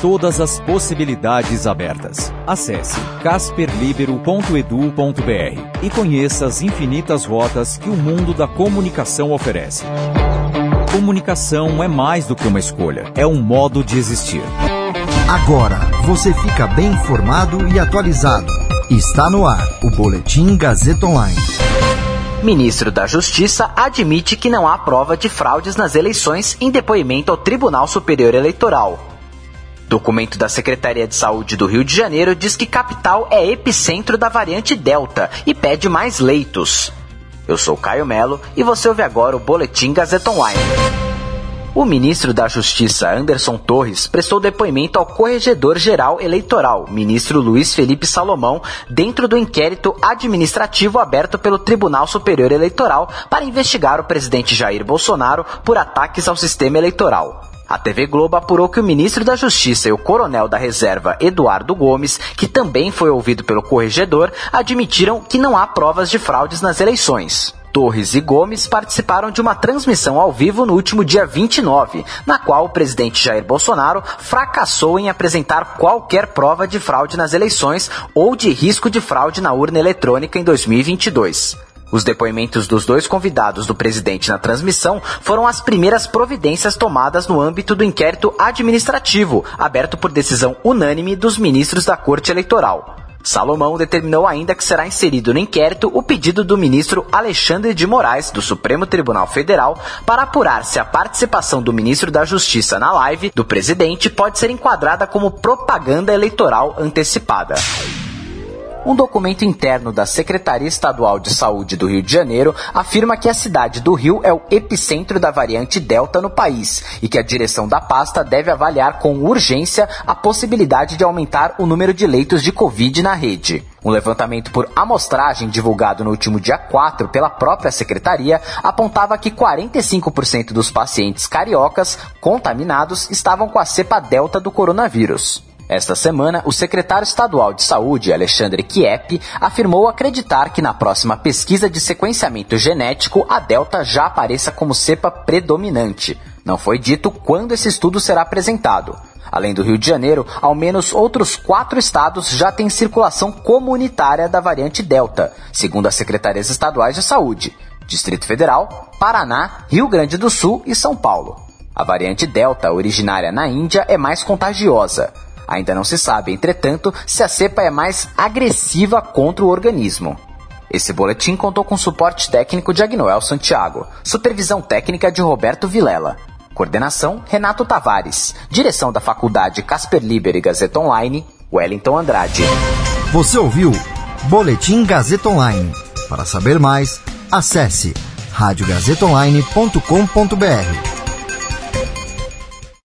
Todas as possibilidades abertas. Acesse casperlibero.edu.br e conheça as infinitas rotas que o mundo da comunicação oferece. Comunicação é mais do que uma escolha, é um modo de existir. Agora você fica bem informado e atualizado. Está no ar o Boletim Gazeta Online. Ministro da Justiça admite que não há prova de fraudes nas eleições em depoimento ao Tribunal Superior Eleitoral. Documento da Secretaria de Saúde do Rio de Janeiro diz que capital é epicentro da variante Delta e pede mais leitos. Eu sou Caio Melo e você ouve agora o Boletim Gazeta Online. O ministro da Justiça, Anderson Torres, prestou depoimento ao Corregedor-Geral Eleitoral, ministro Luiz Felipe Salomão, dentro do inquérito administrativo aberto pelo Tribunal Superior Eleitoral para investigar o presidente Jair Bolsonaro por ataques ao sistema eleitoral. A TV Globo apurou que o ministro da Justiça e o coronel da reserva Eduardo Gomes, que também foi ouvido pelo corregedor, admitiram que não há provas de fraudes nas eleições. Torres e Gomes participaram de uma transmissão ao vivo no último dia 29, na qual o presidente Jair Bolsonaro fracassou em apresentar qualquer prova de fraude nas eleições ou de risco de fraude na urna eletrônica em 2022. Os depoimentos dos dois convidados do presidente na transmissão foram as primeiras providências tomadas no âmbito do inquérito administrativo, aberto por decisão unânime dos ministros da Corte Eleitoral. Salomão determinou ainda que será inserido no inquérito o pedido do ministro Alexandre de Moraes, do Supremo Tribunal Federal, para apurar se a participação do ministro da Justiça na live do presidente pode ser enquadrada como propaganda eleitoral antecipada. Um documento interno da Secretaria Estadual de Saúde do Rio de Janeiro afirma que a cidade do Rio é o epicentro da variante Delta no país e que a direção da pasta deve avaliar com urgência a possibilidade de aumentar o número de leitos de Covid na rede. Um levantamento por amostragem divulgado no último dia 4 pela própria secretaria apontava que 45% dos pacientes cariocas contaminados estavam com a cepa delta do coronavírus. Esta semana, o secretário estadual de saúde, Alexandre Kiep, afirmou acreditar que na próxima pesquisa de sequenciamento genético a Delta já apareça como cepa predominante. Não foi dito quando esse estudo será apresentado. Além do Rio de Janeiro, ao menos outros quatro estados já têm circulação comunitária da variante Delta, segundo as secretarias estaduais de saúde: Distrito Federal, Paraná, Rio Grande do Sul e São Paulo. A variante Delta, originária na Índia, é mais contagiosa. Ainda não se sabe, entretanto, se a cepa é mais agressiva contra o organismo. Esse boletim contou com suporte técnico de Agnoel Santiago, supervisão técnica de Roberto Vilela, coordenação Renato Tavares, direção da Faculdade Casper Liber e Gazeta Online, Wellington Andrade. Você ouviu Boletim Gazeta Online. Para saber mais, acesse radiogazetaonline.com.br.